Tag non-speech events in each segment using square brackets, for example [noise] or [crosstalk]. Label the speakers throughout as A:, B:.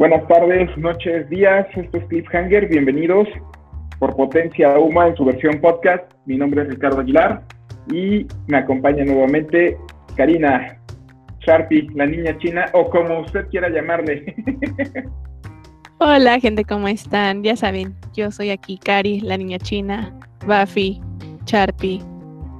A: Buenas tardes, noches, días. Esto es Cliffhanger. Bienvenidos por Potencia Uma en su versión podcast. Mi nombre es Ricardo Aguilar y me acompaña nuevamente Karina Sharpie, la niña china, o como usted quiera llamarle. [laughs]
B: Hola, gente, ¿cómo están? Ya saben, yo soy aquí Cari, la niña china, Buffy, Sharpie,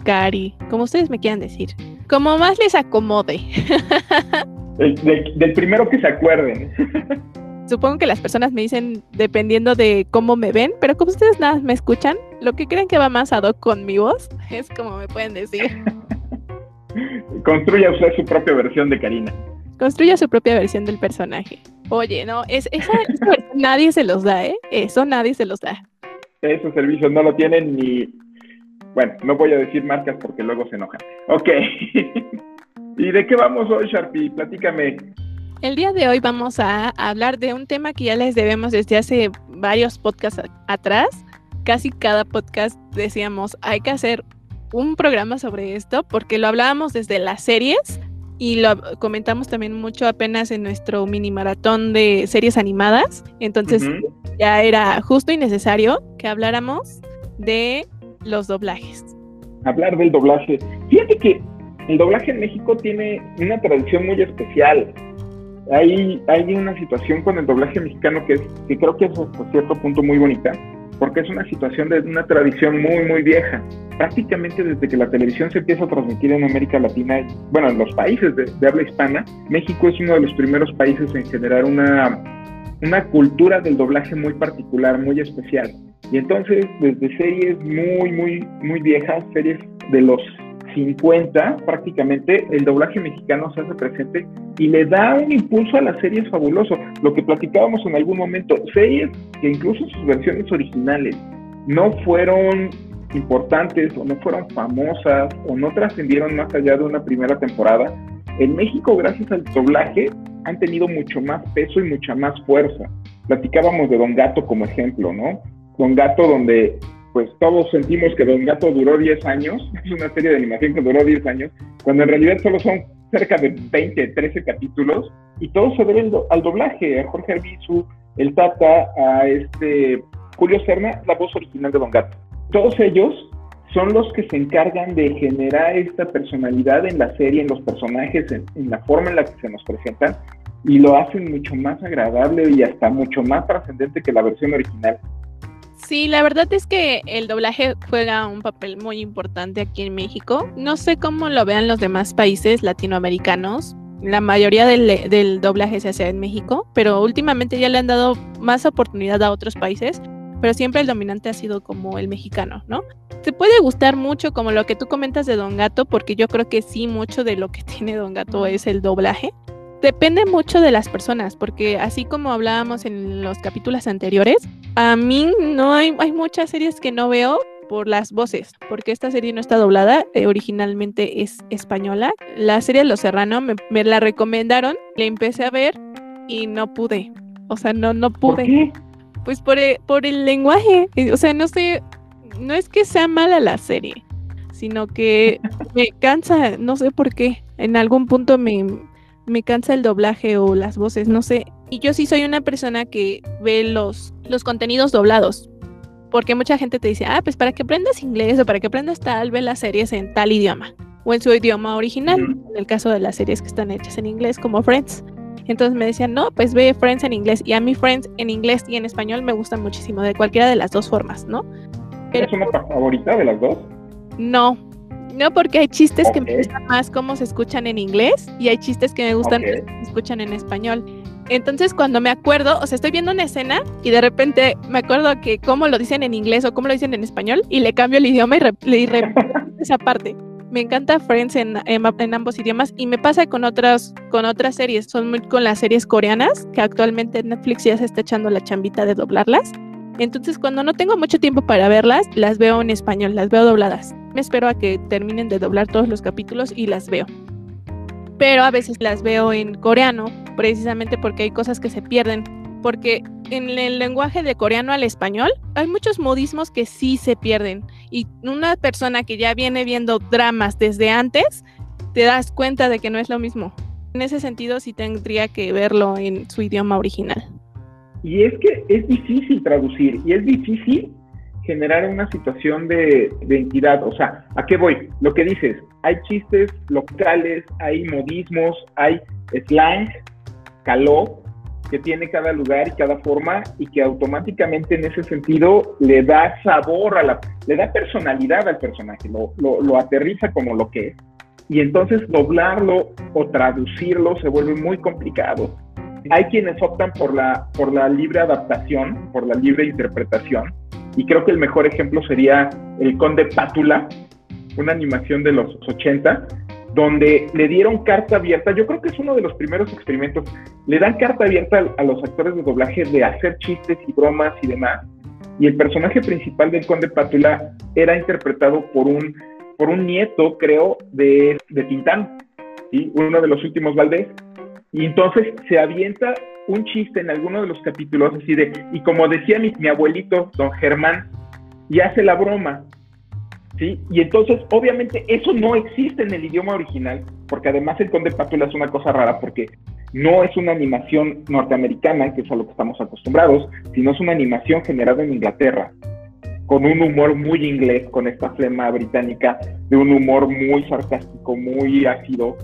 B: Cari, como ustedes me quieran decir. Como más les acomode. [laughs]
A: del primero que se acuerden. [laughs]
B: Supongo que las personas me dicen dependiendo de cómo me ven, pero como ustedes nada me escuchan, lo que creen que va más ad hoc con mi voz [laughs] es como me pueden decir. [laughs]
A: Construya usted su propia versión de Karina.
B: Construya su propia versión del personaje. Oye, no, es, esa, [laughs] nadie se los da, ¿eh? Eso nadie se los da.
A: Esos servicios no lo tienen ni... Bueno, no voy a decir marcas porque luego se enojan. Ok. ¿Y de qué vamos hoy, Sharpie? Platícame.
B: El día de hoy vamos a hablar de un tema que ya les debemos desde hace varios podcasts atrás. Casi cada podcast decíamos, hay que hacer un programa sobre esto porque lo hablábamos desde las series y lo comentamos también mucho apenas en nuestro mini maratón de series animadas. Entonces ya era justo y necesario que habláramos de los doblajes.
A: Hablar del doblaje. Fíjate que el doblaje en México tiene una tradición muy especial hay, hay una situación con el doblaje mexicano que, es, que creo que es hasta cierto punto muy bonita, porque es una situación de una tradición muy, muy vieja. Prácticamente desde que la televisión se empieza a transmitir en América Latina, bueno, en los países de, de habla hispana, México es uno de los primeros países en generar una, una cultura del doblaje muy particular, muy especial. Y entonces, desde series muy, muy, muy viejas, series de los 50 prácticamente el doblaje mexicano se hace presente y le da un impulso a las series fabuloso. Lo que platicábamos en algún momento, series que incluso sus versiones originales no fueron importantes o no fueron famosas o no trascendieron más allá de una primera temporada, en México gracias al doblaje han tenido mucho más peso y mucha más fuerza. Platicábamos de Don Gato como ejemplo, ¿no? Don Gato donde pues todos sentimos que Don Gato duró 10 años, es [laughs] una serie de animación que duró 10 años, cuando en realidad solo son cerca de 20, 13 capítulos, y todo se debe al doblaje, a Jorge Arbizu, el Tata, a este Julio Serna, la voz original de Don Gato. Todos ellos son los que se encargan de generar esta personalidad en la serie, en los personajes, en, en la forma en la que se nos presentan, y lo hacen mucho más agradable y hasta mucho más trascendente que la versión original.
B: Sí, la verdad es que el doblaje juega un papel muy importante aquí en México. No sé cómo lo vean los demás países latinoamericanos. La mayoría del, doblaje se hace en México, pero últimamente ya le han dado más oportunidad a otros países, pero siempre el dominante ha sido como el mexicano, ¿no? Te puede gustar mucho como lo que tú comentas de Don Gato, porque yo creo que sí, mucho de lo que [laughs] tiene Don Gato es el doblaje. Depende mucho de las personas, porque así como hablábamos en los capítulos anteriores, a mí no hay, hay muchas series que no veo por las voces, porque esta serie no está doblada, eh, originalmente es española. La serie Los Serrano me, me, la recomendaron, la empecé a ver y no pude. O sea, no, no pude.
A: ¿Por qué?
B: Pues por el, por el lenguaje. O sea, no sé, no es que sea mala la serie, sino que [laughs] me cansa, no sé por qué. En algún punto me, me cansa el doblaje o las voces, no sé. Y yo sí soy una persona que ve los, los contenidos doblados. Porque mucha gente te dice, ah, pues para que aprendas inglés o para que aprendas tal, ve las series en tal idioma o en su idioma original, en el caso de las series que están hechas en inglés como Friends. Entonces me decían, no, pues ve Friends en inglés. Y a mí Friends en inglés y en español me gustan muchísimo, de cualquiera de las dos formas, ¿no?
A: ¿Es una favorita de las dos?
B: No, no, porque hay chistes que me gustan más cómo se escuchan en inglés y hay chistes que me gustan okay. se escuchan en español. Entonces, cuando me acuerdo, o sea, estoy viendo una escena y de repente me acuerdo que cómo lo dicen en inglés o cómo lo dicen en español y le cambio el idioma y, re y [laughs] esa parte. Me encanta Friends en, en, en, ambos idiomas y me pasa con otras, con otras series. Son muy con las series coreanas, que actualmente Netflix ya se está echando la chambita de doblarlas. Entonces, cuando no tengo mucho tiempo para verlas, las veo en español, las veo dobladas. Me espero a que terminen de doblar todos los capítulos y las veo. Pero a veces las veo en coreano, precisamente porque hay cosas que se pierden. Porque en el lenguaje de coreano al español hay muchos modismos que sí se pierden. Y una persona que ya viene viendo dramas desde antes, te das cuenta de que no es lo mismo. En ese sentido sí tendría que verlo en su idioma original.
A: Y es que es difícil traducir y es difícil generar una situación de, de, entidad. O sea, ¿a qué voy? Lo que dices, hay chistes locales, hay modismos, hay slang, caló, que tiene cada lugar y cada forma y que automáticamente en ese sentido le da sabor a la, le da personalidad al personaje, lo, lo, lo aterriza como lo que es. Y entonces doblarlo o traducirlo se vuelve muy complicado. Hay quienes optan por la, por la libre adaptación, por la libre interpretación, y creo que el mejor ejemplo sería El Conde Pátula, una animación de los 80, donde le dieron carta abierta, yo creo que es uno de los primeros experimentos, le dan carta abierta a, los actores de doblaje de hacer chistes y bromas y demás, y el personaje principal del Conde Pátula era interpretado por un, por un nieto, creo, de, de Tintán, ¿sí? uno de los últimos Valdés, y entonces se avienta un chiste en alguno de los capítulos así de, y como decía mi, abuelito, don Germán, y hace la broma, ¿sí? Y entonces, obviamente, eso no existe en el idioma original, porque además el Conde Pátula es una cosa rara, porque no es una animación norteamericana, que es a lo que estamos acostumbrados, sino es una animación generada en Inglaterra, con un humor muy inglés, con esta flema británica, de un humor muy sarcástico, muy ácido,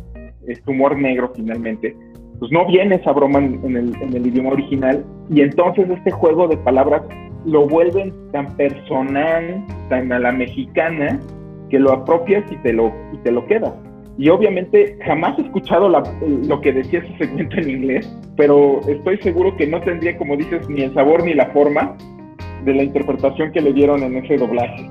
A: este humor negro finalmente pues no viene esa broma en, el, idioma original y entonces este juego de palabras lo vuelven tan personal, tan a la mexicana, que lo apropias y te lo, y te lo quedas. Y obviamente jamás he escuchado lo que decía ese segmento en inglés, pero estoy seguro que no tendría, como dices, ni el sabor ni la forma de la interpretación que le dieron en ese doblaje.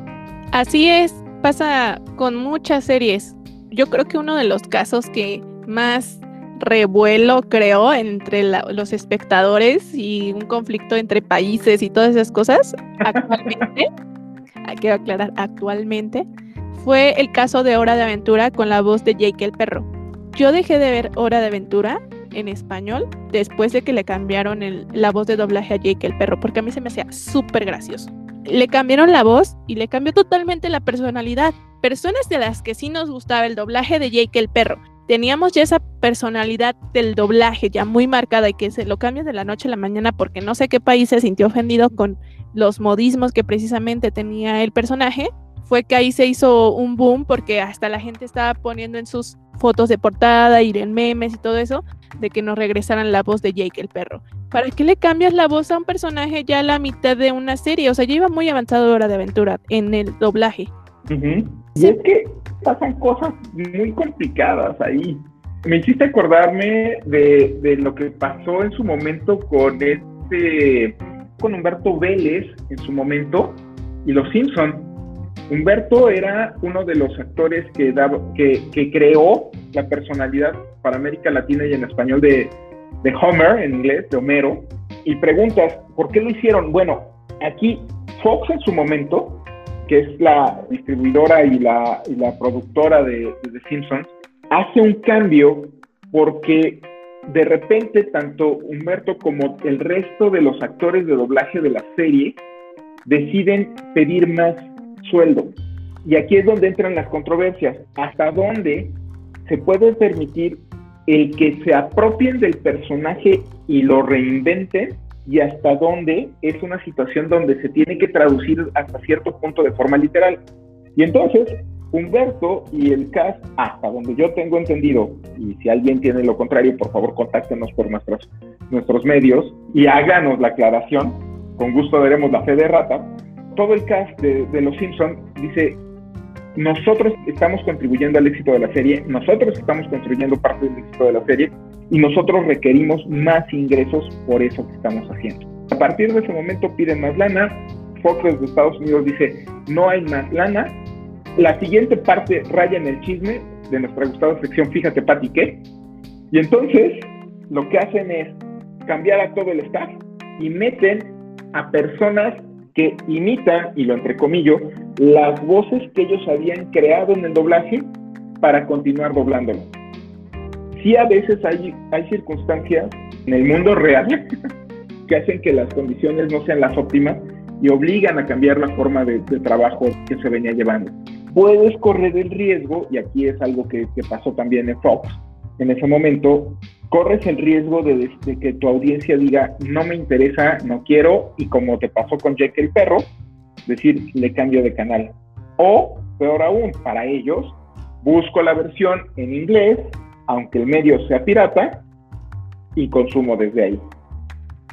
B: Así es, pasa con muchas series. Yo creo que uno de los casos que más revuelo, creo, entre los espectadores y un conflicto entre países y todas esas cosas, actualmente, [laughs] quiero aclarar, actualmente, fue el caso de Hora de Aventura con la voz de Jake el perro. Yo dejé de ver Hora de Aventura en español después de que le cambiaron la voz de doblaje a Jake el perro, porque a mí se me hacía súper gracioso. Le cambiaron la voz y le cambió totalmente la personalidad. Personas de las que sí nos gustaba el doblaje de Jake el perro teníamos ya esa personalidad del doblaje ya muy marcada y que se lo cambia de la noche a la mañana porque no sé qué país se sintió ofendido con los modismos que precisamente tenía el personaje, fue que ahí se hizo un boom porque hasta la gente estaba poniendo en sus fotos de portada y en memes y todo eso de que nos regresaran la voz de Jake el perro. ¿Para qué le cambias la voz a un personaje ya a la mitad de una serie? O sea, ya iba muy avanzado Hora de Aventura en el doblaje.
A: Y es que pasan cosas muy complicadas ahí. Me hiciste acordarme de, lo que pasó en su momento con este, con Humberto Vélez en su momento y Los Simpson. Humberto era uno de los actores que, que, que creó la personalidad para América Latina y en español de, de Homer, en inglés, de Homero. Y preguntas, ¿por qué lo hicieron? Bueno, aquí Fox en su momento que es la distribuidora y la, productora de, The Simpsons, hace un cambio porque de repente tanto Humberto como el resto de los actores de doblaje de la serie deciden pedir más sueldo. Y aquí es donde entran las controversias. ¿Hasta dónde se puede permitir el que se apropien del personaje y lo reinventen y hasta dónde es una situación donde se tiene que traducir hasta cierto punto de forma literal. Y entonces, Humberto y el cast, hasta donde yo tengo entendido, y si alguien tiene lo contrario, por favor contáctenos por nuestros, nuestros medios y háganos la aclaración, con gusto veremos la fe de rata. Todo el cast de, de Los Simpson dice, nosotros estamos contribuyendo al éxito de la serie, nosotros estamos construyendo parte del éxito de la serie, y nosotros requerimos más ingresos por eso que estamos haciendo. A partir de ese momento piden más lana, Fox de Estados Unidos dice no hay más lana. La siguiente parte raya en el chisme de nuestra gustada sección Fíjate Pati qué. Y entonces lo que hacen es cambiar a todo el staff y meten a personas que imitan, y lo entrecomillo, las voces que ellos habían creado en el doblaje para continuar doblándolo sí a veces hay, hay circunstancias en el mundo real [laughs] que hacen que las condiciones no sean las óptimas y obligan a cambiar la forma de, trabajo que se venía llevando. Puedes correr el riesgo, y aquí es algo que, que pasó también en Fox, en ese momento, corres el riesgo de, que tu audiencia diga, no me interesa, no quiero, y como te pasó con Jack el perro, decir, le cambio de canal. O, peor aún, para ellos, busco la versión en inglés, aunque el medio sea pirata, y consumo desde ahí.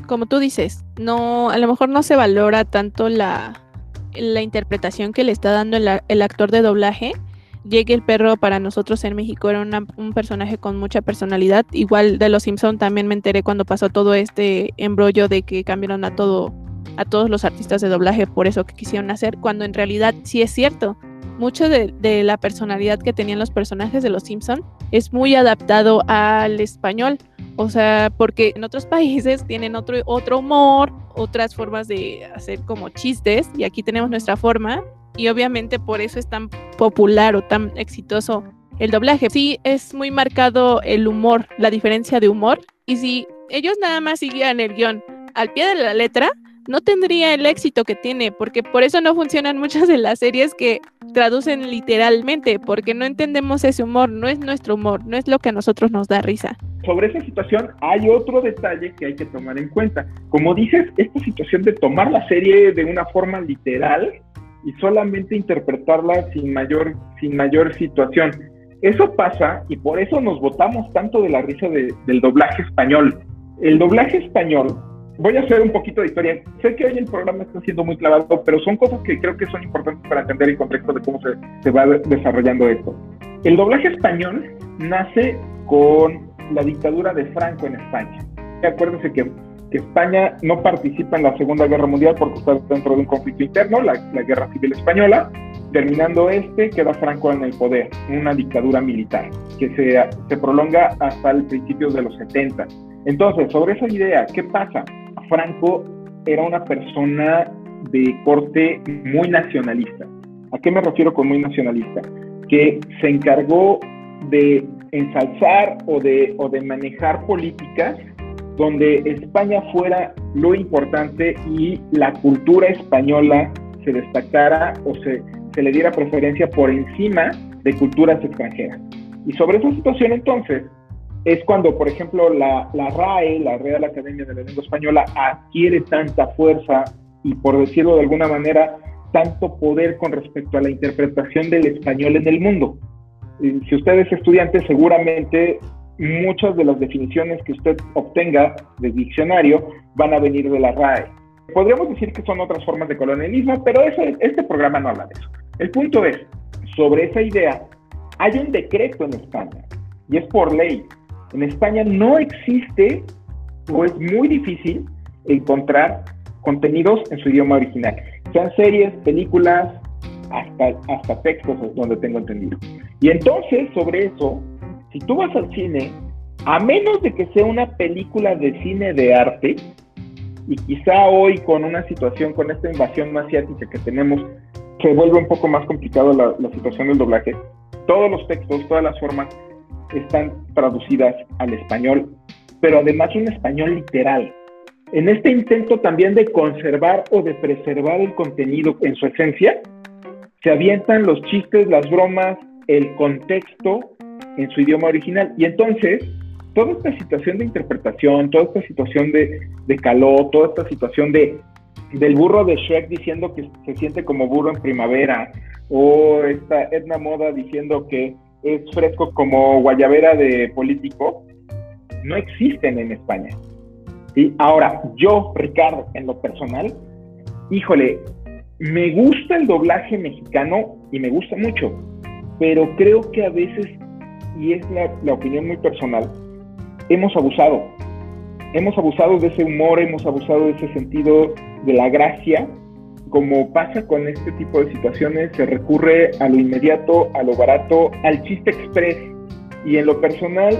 B: Como tú dices, no, a lo mejor no se valora tanto la, la interpretación que le está dando el, actor de doblaje, Llegue el perro para nosotros en México era un personaje con mucha personalidad. Igual de los Simpson también me enteré cuando pasó todo este embrollo de que cambiaron a todo a todos los artistas de doblaje por eso que quisieron hacer, cuando en realidad sí es cierto. Mucho de, de la personalidad que tenían los personajes de los Simpson es muy adaptado al español. O sea, porque en otros [laughs] países tienen otro, otro humor, otras formas de hacer como chistes, y aquí tenemos nuestra forma, y obviamente por eso es tan popular o tan exitoso el doblaje. Sí, es muy marcado el humor, la diferencia de humor, y si ellos nada más siguieran el guion al pie de la letra, no tendría el éxito que tiene, porque por eso no funcionan [laughs] muchas de las series que traducen literalmente, porque no entendemos ese humor, no es nuestro humor, no es lo que a nosotros nos da risa.
A: Sobre esa situación hay otro detalle que hay que tomar en cuenta. Como dices, esta situación de tomar la serie de una forma literal y solamente interpretarla sin mayor, sin mayor situación. Eso pasa y por eso nos votamos tanto de la risa del doblaje español. El doblaje español, voy a hacer un poquito de historia. Sé que hoy el programa está siendo muy clavado, pero son cosas que creo que son importantes para entender el contexto de cómo se, se va desarrollando esto. El doblaje español nace con la dictadura de Franco en España. Acuérdense que España no participa en la Segunda Guerra Mundial porque está dentro de un conflicto interno, la, Guerra Civil Española. Terminando este, queda Franco en el poder, una dictadura militar que se, se prolonga hasta el principio de los 70. Entonces, sobre esa idea, ¿qué pasa? Franco era una persona de corte muy nacionalista. ¿A qué me refiero con muy nacionalista? Que se encargó de ensalzar o de, o de manejar políticas donde España fuera lo importante y la cultura española se destacara o se, se le diera preferencia por encima de culturas extranjeras. Y sobre esa situación entonces es cuando, por ejemplo, la, RAE, la Real Academia de la Lengua Española, adquiere tanta fuerza y, por decirlo de alguna manera, tanto poder con respecto a la interpretación del español en el mundo. Si usted es estudiante, seguramente muchas de las definiciones que usted obtenga del diccionario van a venir de la RAE. Podríamos decir que son otras formas de colonialismo, pero este programa no habla de eso. El punto es, sobre esa idea, hay un decreto en España y es por ley. En España no existe o es muy difícil encontrar contenidos en su idioma original, sean series, películas, hasta, hasta textos donde tengo entendido. Y entonces, sobre eso, si tú vas al cine, a menos de que sea una película de cine de arte, y quizá hoy con una situación, con esta invasión asiática que tenemos, se vuelve un poco más complicado la, la situación del doblaje, todos los textos, todas las formas están traducidas al español, pero además un español literal. En este intento también de conservar o de preservar el contenido en su esencia, se avientan los chistes, las bromas, el contexto en su idioma original. Y entonces, toda esta situación de interpretación, toda esta situación de, de calor, toda esta situación de, del burro de Shrek diciendo que se siente como burro en primavera, o esta Edna Moda diciendo que es fresco como guayabera de político, no existen en España. y Ahora, yo, Ricardo, en lo personal, híjole, me gusta el doblaje mexicano y me gusta mucho, pero creo que a veces y es la, opinión muy personal, hemos abusado. Hemos abusado de ese humor, hemos abusado de ese sentido de la gracia. Como pasa con este tipo de situaciones, se recurre a lo inmediato, a lo barato, al chiste express. Y en lo personal,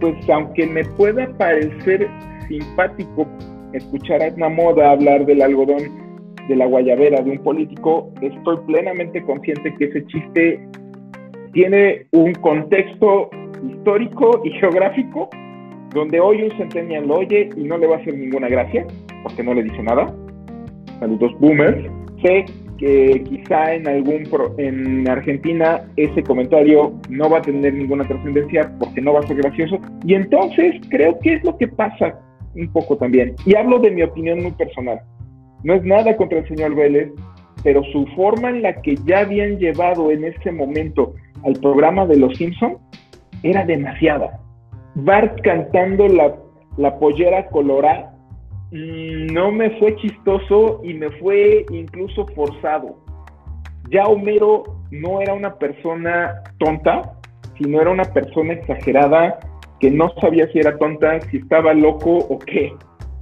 A: pues aunque me pueda parecer simpático escuchar a una moda hablar del algodón, de la guayabera de un político, estoy plenamente consciente que ese chiste tiene un contexto histórico y geográfico donde hoy un centennial lo oye y no le va a hacer ninguna gracia, porque no le dice nada. Saludos boomers. Sé que quizá en algún en Argentina ese comentario no va a tener ninguna trascendencia porque no va a ser gracioso. Y entonces creo que es lo que pasa un poco también. Y hablo de mi opinión muy personal. No es nada contra el señor Vélez pero su forma en la que ya habían llevado en ese momento al programa de Los Simpson era demasiada. Bart cantando la, la pollera colorada no me fue chistoso y me fue incluso forzado. Ya Homero no era una persona tonta, sino era una persona exagerada que no sabía si era tonta, si estaba loco o qué.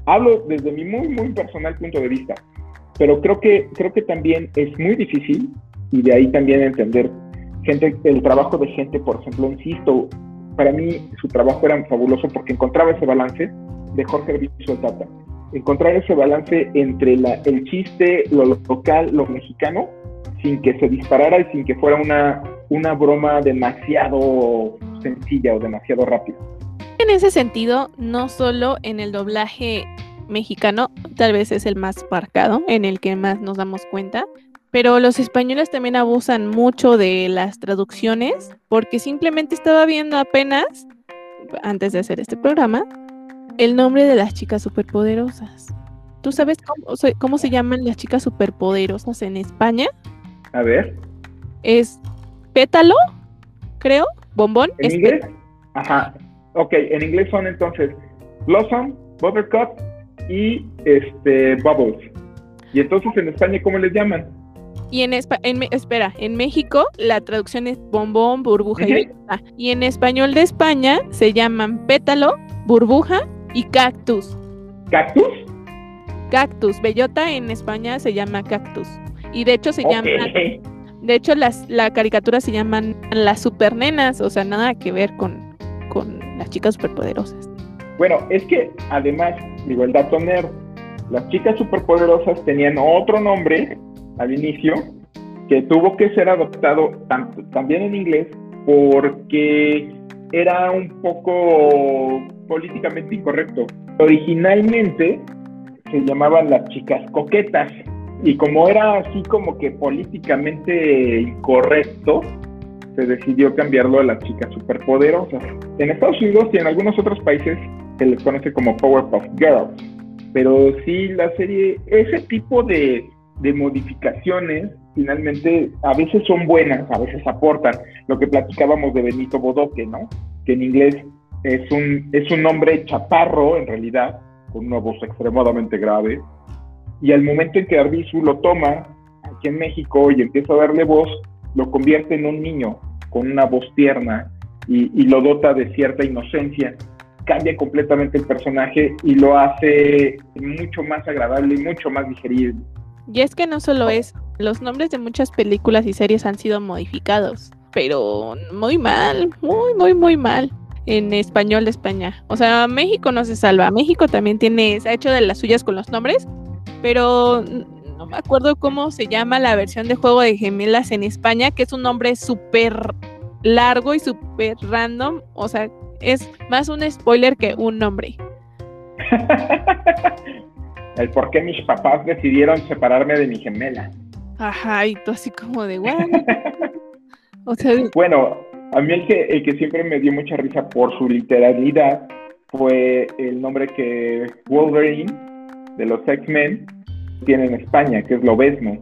A: Hablo desde mi muy, muy personal punto de vista, pero creo que, creo que también es muy difícil y de ahí también entender gente, el trabajo de gente, por ejemplo, insisto, para mí su trabajo era fabuloso porque encontraba ese balance de Jorge Visual Tata encontrar ese balance entre la, el chiste, lo local, lo mexicano, sin que se disparara y sin que fuera una, una broma demasiado sencilla o demasiado rápida.
B: En ese sentido, no solo en el doblaje mexicano, tal vez es el más marcado, en el que más nos damos cuenta, pero los españoles también abusan mucho de las traducciones, porque simplemente estaba viendo apenas, antes de hacer este programa, el nombre de las chicas superpoderosas. ¿Tú sabes cómo, se llaman las chicas superpoderosas en España?
A: A ver.
B: Es pétalo, creo, bombón.
A: ¿En inglés? Ajá. Ok, en inglés son entonces Blossom, Buttercup y este Bubbles. Y entonces en España, ¿cómo les llaman?
B: Y en, en espera, en México la traducción es bombón, burbuja y Y en español de España se llaman pétalo, burbuja y cactus.
A: ¿Cactus?
B: Cactus. Bellota en España se llama cactus. Y de hecho se llama. De hecho, las, la caricatura se llaman las supernenas, o sea, nada que ver con, con las chicas superpoderosas.
A: Bueno, es que además, digo, el dato nerd, las chicas superpoderosas tenían otro nombre al inicio que tuvo que ser adoptado tanto, también en inglés porque era un poco políticamente incorrecto. Originalmente se llamaban las chicas coquetas y como era así como que políticamente incorrecto, se decidió cambiarlo a las chicas superpoderosas. En Estados Unidos y en algunos otros países se les conoce como Powerpuff Girls. Pero sí, la serie, ese tipo de, de modificaciones finalmente a veces son buenas, a veces aportan. Lo que platicábamos de Benito Bodoque, ¿no? Que en inglés es un, es un hombre chaparro, en realidad, con una voz extremadamente grave. Y al momento en que Arbizu lo toma aquí en México y empieza a darle voz, lo convierte en un niño con una voz tierna y, y lo dota de cierta inocencia. Cambia completamente el personaje y lo hace mucho más agradable y mucho más digerible.
B: Y es que no solo es, los nombres de muchas películas y series han sido modificados, pero muy mal, muy, muy, muy mal en español de España. O sea, México no se salva. México también tiene, se ha hecho de las suyas con los nombres, pero no me acuerdo cómo se llama la versión de Juego de Gemelas en España, que es un nombre súper largo y súper random. O sea, es más un spoiler que un nombre. [laughs]
A: El por qué mis papás decidieron separarme de mi gemela.
B: Ajá, y tú así como de, guau. [laughs]
A: o sea, bueno, a mí el que, el que siempre me dio mucha risa por su literalidad fue el nombre que Wolverine de los X-Men tiene en España, que es Lobesno.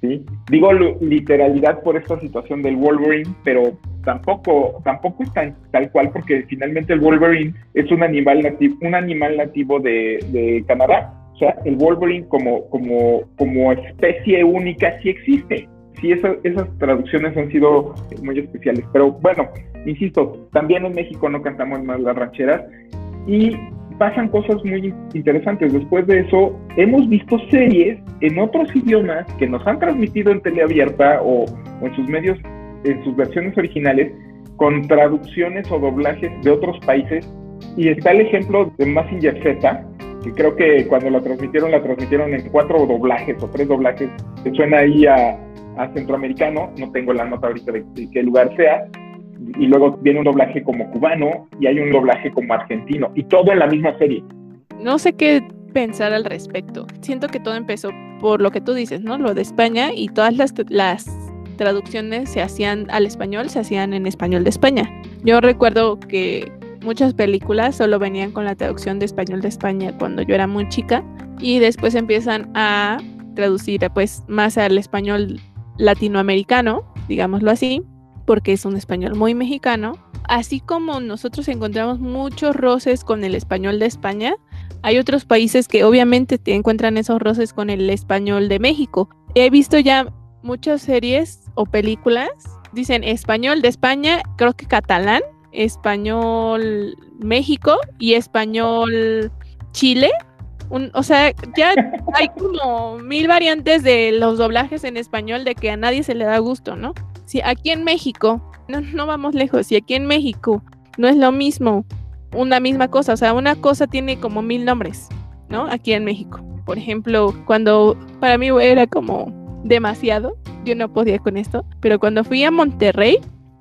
A: ¿sí? Digo literalidad por esta situación del Wolverine, pero tampoco, tampoco es tan, tal cual porque finalmente el Wolverine es un animal nativo, un animal nativo de, de Canadá. O sea, el Wolverine como, como, como especie única sí existe sí, esas traducciones han sido muy especiales. Pero bueno, insisto, también en México no cantamos más las rancheras y pasan cosas muy interesantes. Después de eso, hemos visto series en otros idiomas que nos han transmitido en teleabierta o, o en sus medios, en sus versiones originales, con traducciones o doblajes de otros países. Y está el ejemplo de Massinger Z, que creo que cuando la transmitieron, la transmitieron en cuatro doblajes o tres doblajes, que suena ahí a, a centroamericano, no tengo la nota ahorita de, qué lugar sea, y luego viene un doblaje como cubano y hay un doblaje como argentino, y todo en la misma serie.
B: No sé qué pensar al respecto. Siento que todo empezó por lo que tú dices, ¿no? Lo de España y todas las, las traducciones se hacían al español, se hacían en español de España. Yo recuerdo que muchas películas solo venían con la traducción de español de España cuando yo era muy chica y después empiezan a traducir pues más al español latinoamericano, digámoslo así, porque es un español muy mexicano. Así como nosotros encontramos muchos roces con el español de España, hay otros países que obviamente te encuentran esos roces con el español de México. He visto ya muchas series o películas, dicen español de España, creo que catalán, español México y español Chile. o sea, ya [laughs] hay como mil variantes de los doblajes en español de que a nadie se le da gusto, ¿no? Si aquí en México, no, no vamos lejos, si aquí en México no es lo mismo, una misma cosa, o sea, una cosa tiene como mil nombres, ¿no? Aquí en México. Por ejemplo, cuando para mí era como demasiado, yo no podía con esto, pero cuando fui a Monterrey,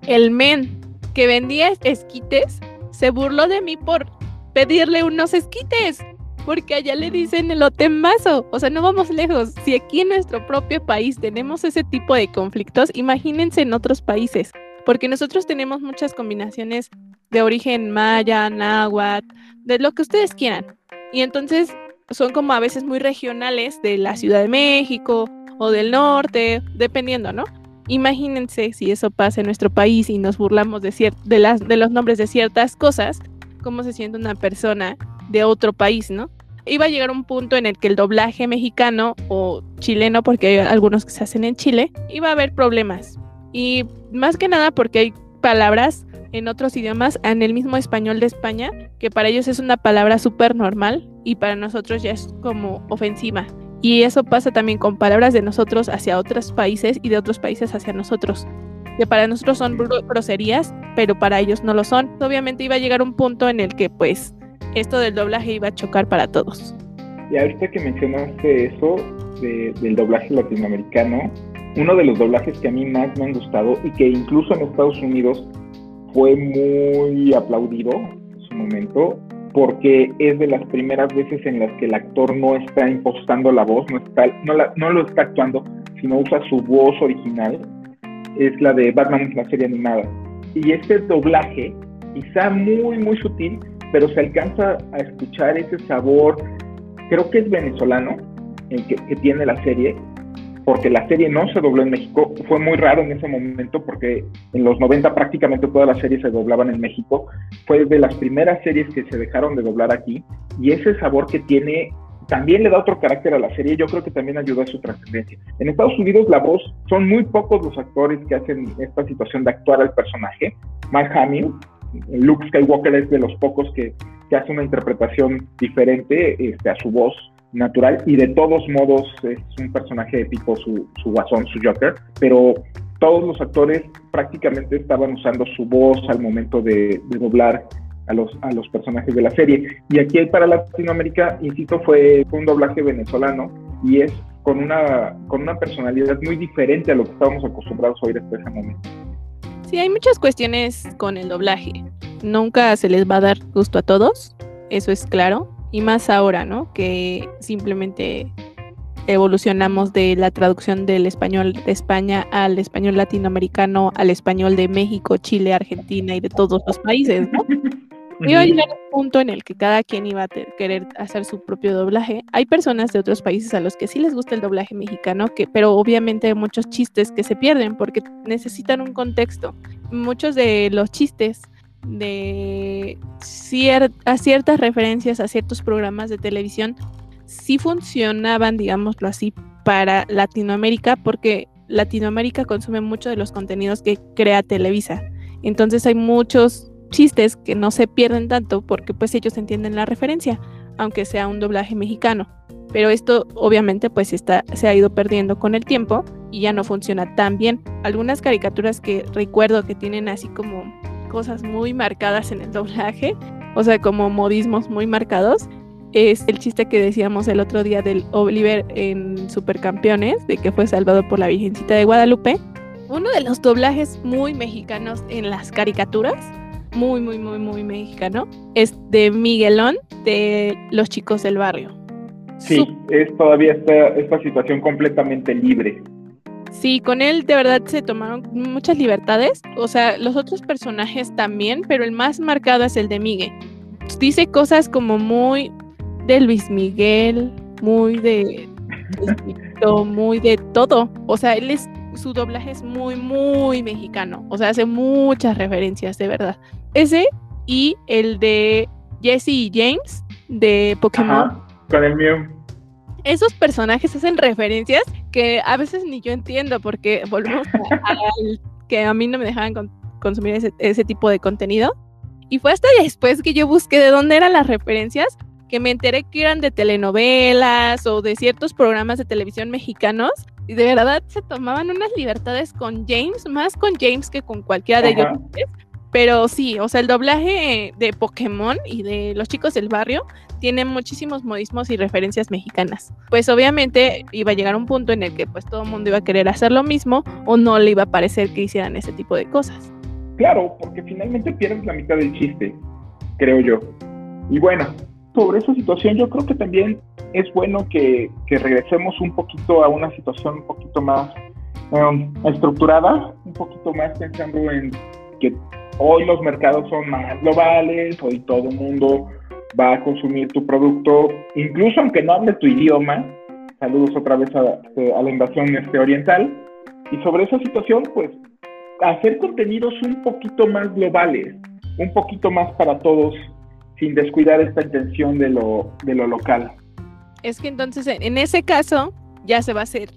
B: el men que vendía esquites se burló de mí por pedirle unos esquites. Porque allá le dicen el mazo. O sea, no vamos lejos. Si aquí en nuestro propio país tenemos ese tipo de conflictos, imagínense en otros países. Porque nosotros tenemos muchas combinaciones de origen maya, náhuatl, de lo que ustedes quieran. Y entonces son como a veces muy regionales de la Ciudad de México o del norte, dependiendo, ¿no? Imagínense si eso pasa en nuestro país y nos burlamos de, de, las, de los nombres de ciertas cosas, cómo se siente una persona de otro país, ¿no? Iba a llegar un punto en el que el doblaje mexicano o chileno, porque hay algunos que se hacen en Chile, iba a haber problemas. Y más que nada porque hay palabras en otros idiomas, en el mismo español de España, que para ellos es una palabra súper normal y para nosotros ya es como ofensiva. Y eso pasa también con palabras de nosotros hacia otros países y de otros países hacia nosotros. Que para nosotros son groserías, pero para ellos no lo son. Obviamente iba a llegar un punto en el que pues esto del doblaje iba a chocar para todos.
A: Y ahorita que mencionaste eso del doblaje latinoamericano, uno de los doblajes que a mí más me han gustado y que incluso en Estados Unidos fue muy aplaudido en su momento porque es de las primeras veces en las que el actor no está impostando la voz, no, está, no, no lo está actuando, sino usa su voz original. Es la de Batman, la serie animada. Y este doblaje, quizá muy, muy sutil, pero se alcanza a escuchar ese sabor, creo que es venezolano, el que tiene la serie, porque la serie no se dobló en México. Fue muy raro en ese momento porque en los 90 prácticamente todas las series se doblaban en México. Fue de las primeras series que se dejaron de doblar aquí y ese sabor que tiene también le da otro carácter a la serie. Yo creo que también ayuda a su trascendencia. En Estados Unidos la voz son muy pocos los actores que hacen esta situación de actuar al personaje. Mark Hamill, Luke Skywalker es de los pocos que, que hace una interpretación diferente este, a su voz natural y de todos modos es un personaje épico su, su guasón, su Joker, pero todos los actores prácticamente estaban usando su voz al momento de, doblar a los, a los personajes de la serie. Y aquí para Latinoamérica, insisto, fue, un doblaje venezolano y es con una, con una personalidad muy diferente a lo que estábamos acostumbrados a oír hasta ese momento.
B: Sí, hay muchas cuestiones con el doblaje. Nunca se les va a dar gusto a todos, eso es claro y más ahora, ¿no? Que simplemente evolucionamos de la traducción del español de España al español latinoamericano, al español de México, Chile, Argentina y de todos los países, ¿no? Iba a llegar un punto en el que cada quien iba a querer hacer su propio doblaje. Hay personas de otros países a los que sí les gusta el doblaje mexicano, que, pero obviamente hay muchos chistes que se pierden porque necesitan un contexto. Muchos de los chistes de a ciertas referencias a ciertos programas de televisión sí funcionaban, digámoslo así, para Latinoamérica, porque Latinoamérica consume mucho de los contenidos que crea Televisa. Entonces hay muchos chistes que no se pierden tanto porque pues ellos entienden la referencia, aunque sea un doblaje mexicano. Pero esto obviamente pues está, se ha ido perdiendo con el tiempo y ya no funciona tan bien. Algunas caricaturas que recuerdo que tienen así como cosas muy marcadas en el doblaje, o sea, como modismos muy marcados. Es el chiste que decíamos el otro día del Oliver en Supercampeones, de que fue salvado por la Virgencita de Guadalupe. Uno de los doblajes muy mexicanos en las caricaturas, muy, muy, muy, muy mexicano, es de Miguelón de Los Chicos del Barrio.
A: Sí, es todavía esta, esta situación completamente libre.
B: Sí, con él de verdad se tomaron muchas libertades. O sea, los otros personajes también, pero el más marcado es el de Miguel. Dice cosas como muy de Luis Miguel, muy de, muy de todo. O sea, él es su doblaje es muy, muy mexicano. O sea, hace muchas referencias, de verdad. Ese y el de Jesse y James de Pokémon.
A: con el mío.
B: Esos personajes hacen referencias que a veces ni yo entiendo porque [laughs] volvemos a, que a mí no me dejaban consumir ese, ese tipo de contenido. Y fue hasta después que yo busqué de dónde eran las referencias que me enteré que eran de telenovelas o de ciertos programas de televisión mexicanos. Y de verdad se tomaban unas libertades con James, más con James que con cualquiera de ellos. Pero sí, o sea, el doblaje de Pokémon y de los chicos del barrio tiene muchísimos modismos y referencias mexicanas. Pues obviamente iba a llegar un punto en el que pues todo el mundo iba a querer hacer lo mismo o no le iba a parecer que hicieran ese tipo de cosas.
A: Claro, porque finalmente pierdes la mitad del chiste, creo yo. Y bueno, sobre esa situación yo creo que también es bueno que, regresemos un poquito a una situación un poquito más um, estructurada, un poquito más pensando en que Hoy los mercados son más globales, hoy todo mundo va a consumir tu producto, incluso aunque no hable tu idioma. Saludos otra vez a, la invasión este, oriental. Y sobre esa situación, pues, hacer contenidos un poquito más globales, un poquito más para todos, sin descuidar esta intención de lo, de lo local.
B: Es que entonces, en ese caso, ya se va a hacer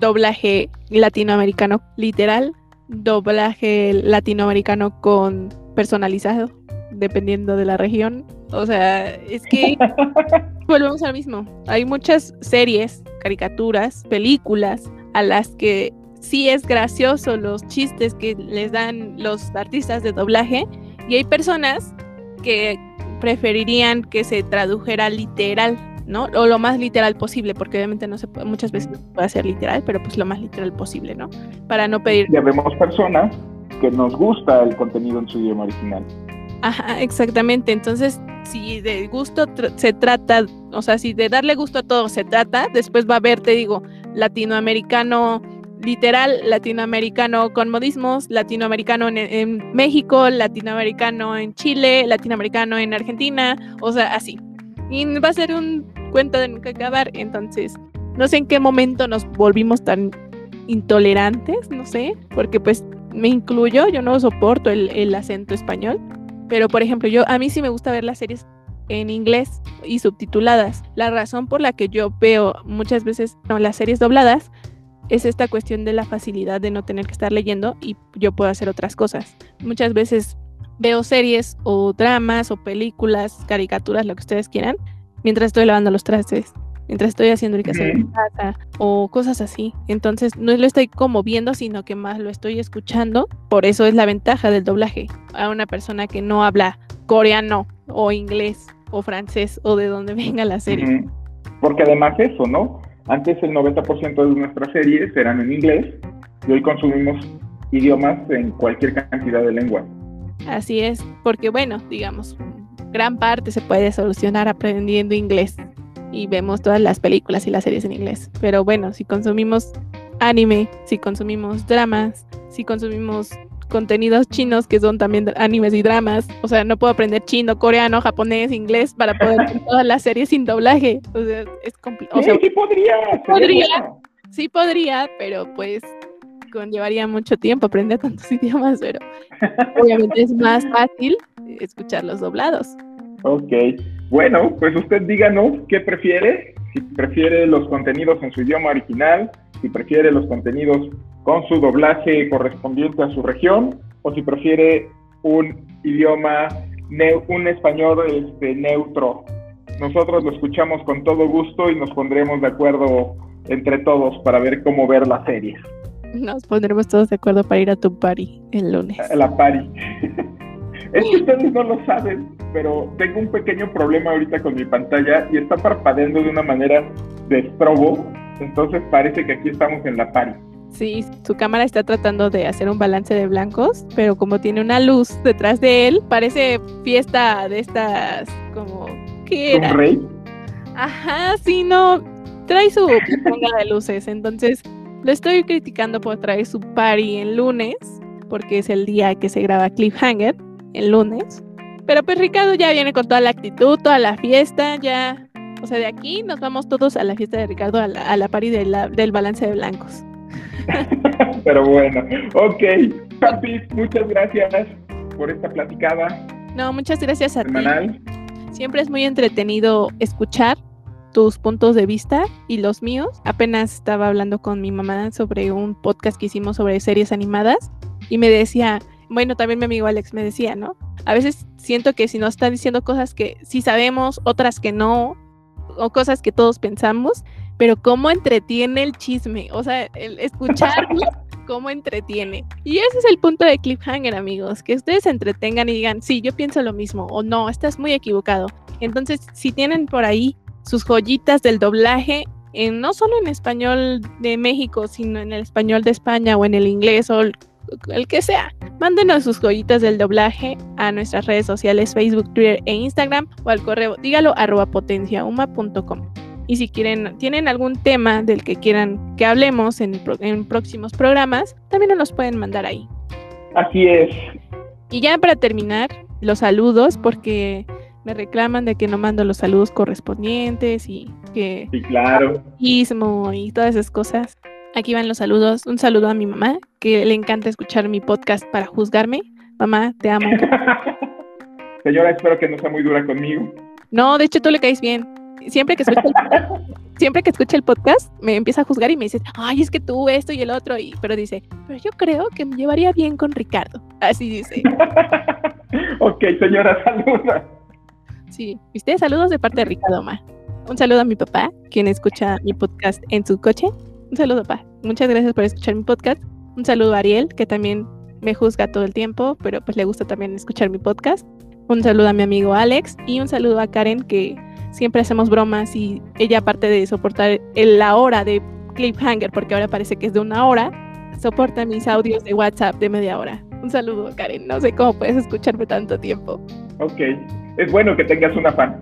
B: doblaje latinoamericano literal doblaje latinoamericano con personalizado, dependiendo de la región. O sea, es que [laughs] volvemos al mismo. Hay muchas series, caricaturas, películas a las que sí es gracioso los chistes que les dan los artistas de doblaje y hay personas que preferirían que se tradujera literal ¿no? O lo más literal posible, porque obviamente no se puede, muchas veces no se puede hacer literal, pero pues lo más literal posible, ¿no? Para no pedir.
A: Ya vemos personas que nos gusta el contenido en su idioma original.
B: Ajá, exactamente. Entonces, si de gusto se trata, o sea, si de darle gusto a todo se trata, después va a haber, te digo, latinoamericano literal, latinoamericano con modismos, latinoamericano en, en México, latinoamericano en Chile, latinoamericano en Argentina, o sea, así. Y va a ser un cuento de nunca acabar. Entonces, no sé en qué momento nos volvimos tan intolerantes, no sé, porque pues me incluyo, yo no soporto el, acento español, pero por ejemplo, yo a mí sí me gusta ver las series en inglés y subtituladas. La razón por la que yo veo muchas veces las series dobladas es esta cuestión de la facilidad de no tener que estar leyendo y yo puedo hacer otras cosas. Muchas veces veo series o dramas o películas, caricaturas, lo que ustedes quieran, mientras estoy lavando los trastes, mientras estoy haciendo el quehacer en casa o cosas así. Entonces no lo estoy como viendo, sino que más lo estoy escuchando. Por eso es la ventaja del doblaje a una persona que no habla coreano o inglés o francés o de donde [laughs] venga la serie.
A: Porque además eso, ¿no? Antes el 90% de nuestras series eran en inglés y hoy consumimos idiomas en cualquier cantidad de lenguas.
B: Así es, porque bueno, digamos, gran parte se puede solucionar aprendiendo inglés y vemos todas las películas y las series en inglés. Pero bueno, si consumimos anime, si consumimos dramas, si consumimos contenidos chinos que son también animes y dramas, o sea, no puedo aprender chino, coreano, japonés, inglés para poder ver [laughs] todas las series sin doblaje. O sea, es complicado.
A: Sí, sí podría.
B: Podría. Sí podría, pero pues conllevaría mucho tiempo aprender tantos [laughs] idiomas, pero obviamente es más fácil escucharlos doblados.
A: Ok, bueno, pues usted díganos qué prefiere, si prefiere los contenidos en su idioma original, si prefiere los contenidos con su doblaje correspondiente a su región, o si prefiere un idioma, un español este, neutro. Nosotros lo escuchamos con todo gusto y nos pondremos de acuerdo entre todos para ver cómo ver la serie.
B: Nos pondremos todos de acuerdo para ir a tu party el lunes.
A: A la party. [laughs] es que ustedes no lo saben, pero tengo un pequeño problema ahorita con mi pantalla y está parpadeando de una manera de estrobo. Entonces parece que aquí estamos en la party.
B: Sí, su cámara está tratando de hacer un balance de blancos, pero como tiene una luz detrás de él, parece fiesta de estas como
A: ¿qué era? ¿Un rey?
B: Ajá, sí, no. Trae su ponga de luces. Entonces, lo estoy criticando por traer su party en lunes, porque es el día que se graba Cliffhanger, el lunes. Pero pues Ricardo ya viene con toda la actitud, toda la fiesta, ya. O sea, de aquí nos vamos todos a la fiesta de Ricardo, a la, a la party del balance de blancos. [laughs]
A: Pero bueno, ok. Papi, muchas gracias por esta platicada.
B: No, muchas gracias a ti. Siempre es muy entretenido escuchar tus puntos de vista y los míos. Apenas estaba hablando con mi mamá sobre un podcast que hicimos sobre series animadas y me decía, bueno, también mi amigo Alex me decía, ¿no? A veces siento que si nos están diciendo cosas que sí sabemos, otras que no, o cosas que todos pensamos, pero cómo entretiene el chisme, o sea, el escucharlo, [laughs] cómo entretiene. Y ese es el punto de Cliffhanger, amigos, que ustedes se entretengan y digan, sí, yo pienso lo mismo, o no, estás muy equivocado. Entonces, si tienen por ahí sus joyitas del doblaje, no solo en español de México, sino en el español de España o en el inglés o el, que sea. Mándenos sus joyitas del doblaje a nuestras redes sociales Facebook, Twitter e Instagram o al correo dígalo arroba potenciauma.com. Y si quieren, tienen algún tema del que quieran que hablemos en, en próximos programas, también nos los pueden mandar ahí.
A: Así es.
B: Y ya para terminar, los saludos, porque me reclaman de que no mando los saludos correspondientes y que
A: sí, claro.
B: y todas esas cosas. Aquí van los saludos. Un saludo a mi mamá, que le encanta escuchar mi podcast para juzgarme. Mamá, te amo. [laughs]
A: Señora, espero que no sea muy dura conmigo.
B: No, de hecho tú le caes bien. Siempre que escucha el, [laughs] siempre que escucha el podcast, me empieza a juzgar y me dice, ay, es que tú esto y el otro. Y, pero dice, pero yo creo que me llevaría bien con Ricardo. Así dice. [laughs]
A: ok, señora, saluda.
B: Sí, ¿viste? Saludos de parte de Ricardo. Un saludo a mi papá, quien escucha mi podcast en su coche. Un saludo, papá. Muchas gracias por escuchar mi podcast. Un saludo a Ariel, que también me juzga todo el tiempo, pero pues le gusta también escuchar mi podcast. Un saludo a mi amigo Alex y un saludo a Karen, que siempre hacemos bromas y ella aparte de soportar la hora de cliffhanger, porque ahora parece que es de una hora, soporta mis audios de WhatsApp de media hora. Un saludo, Karen. No sé cómo puedes escucharme tanto tiempo.
A: Ok es bueno que tengas una fan.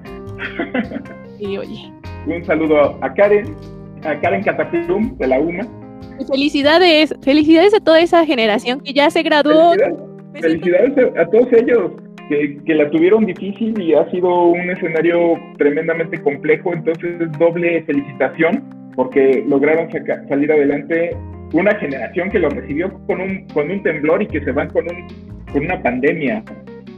B: Y oye.
A: Un saludo a Karen, a Karen Catapum de la UMA.
B: Felicidades, felicidades a toda esa generación que ya se graduó.
A: Felicidades, a, todos ellos que, que, la tuvieron difícil y ha sido un escenario tremendamente complejo, entonces doble felicitación porque lograron salir adelante una generación que lo recibió con un, con un temblor y que se van con, un, con una pandemia.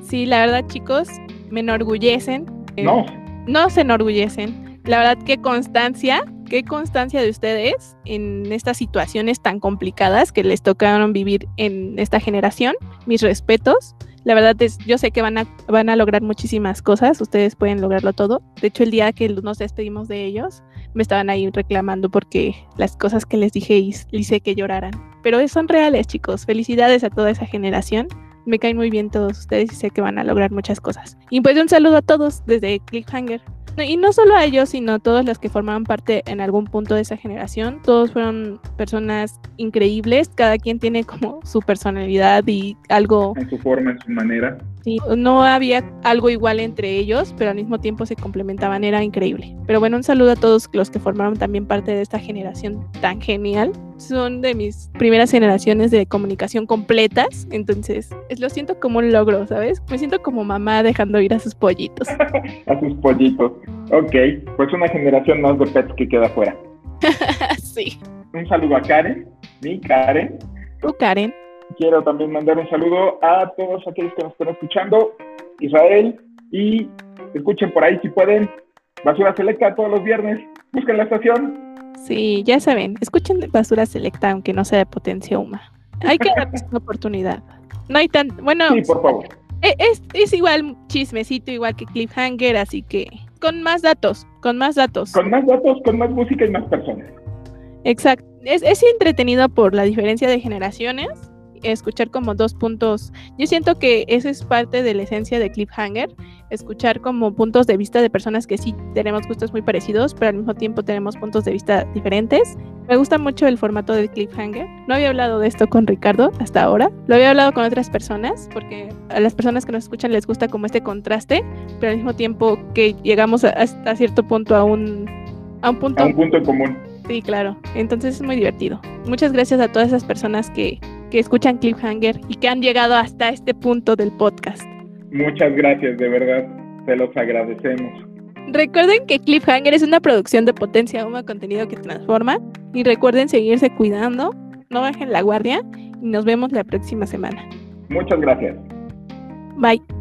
B: Sí, la verdad chicos, me enorgullecen.
A: Eh, no.
B: No se enorgullecen. La verdad, qué constancia, qué constancia de ustedes en estas situaciones tan complicadas que les tocaron vivir en esta generación. Mis respetos. La verdad es, yo sé que van a, van a lograr muchísimas cosas, ustedes pueden lograrlo todo. De hecho, el día que nos despedimos de ellos, me estaban ahí reclamando porque las cosas que les dije hice que lloraran. Pero son reales, chicos. Felicidades a toda esa generación me caen muy bien todos ustedes y sé que van a lograr muchas cosas. Y pues un saludo a todos desde Cliffhanger. Y no solo a ellos, sino a todos los que formaban parte en algún punto de esa generación. Todos fueron personas increíbles, cada quien tiene como su personalidad y algo...
A: En su forma, en su manera.
B: Sí, no había algo igual entre ellos, pero al mismo tiempo se complementaban, era increíble. Pero bueno, un saludo a todos los que formaron también parte de esta generación tan genial. Son de mis primeras generaciones de comunicación completas, entonces lo siento como un logro, ¿sabes? Me siento como mamá dejando ir a sus pollitos. [laughs]
A: a sus pollitos. Ok, pues una generación más de pets que queda fuera. [laughs]
B: sí.
A: Un saludo a Karen, mi Karen.
B: Tu Karen.
A: Quiero también mandar un saludo a todos aquellos que nos están escuchando, Israel, y escuchen por ahí si pueden, Basura Selecta todos los viernes, busquen la estación.
B: Sí, ya saben, escuchen Basura Selecta aunque no sea de potencia humana. Hay que darles [laughs] una oportunidad. No hay tan, bueno.
A: Sí, por favor.
B: E, es, es, igual chismecito, igual que Cliffhanger, así que con más datos, con más datos.
A: Con más datos, con más música y más personas.
B: Exacto. Es, es entretenido por la diferencia de generaciones escuchar como dos puntos. Yo siento que eso es parte de la esencia de Cliffhanger, escuchar como puntos de vista de personas que sí tenemos gustos muy parecidos, pero al mismo tiempo tenemos puntos de vista diferentes. Me gusta mucho el formato de Cliffhanger. No había hablado de esto con Ricardo hasta ahora. Lo había hablado con otras personas porque a las personas que nos escuchan les gusta como este contraste, pero al mismo tiempo que llegamos hasta cierto punto a un, a un punto...
A: A un punto en común.
B: Sí, claro. Entonces es muy divertido. Muchas gracias a todas esas personas que, que escuchan Cliffhanger y que han llegado hasta este punto del podcast.
A: Muchas gracias, de verdad. Se los agradecemos.
B: Recuerden que Cliffhanger es una producción de potencia Uma contenido que transforma. Y recuerden seguirse cuidando, no bajen la guardia y nos vemos la próxima semana.
A: Muchas gracias.
B: Bye.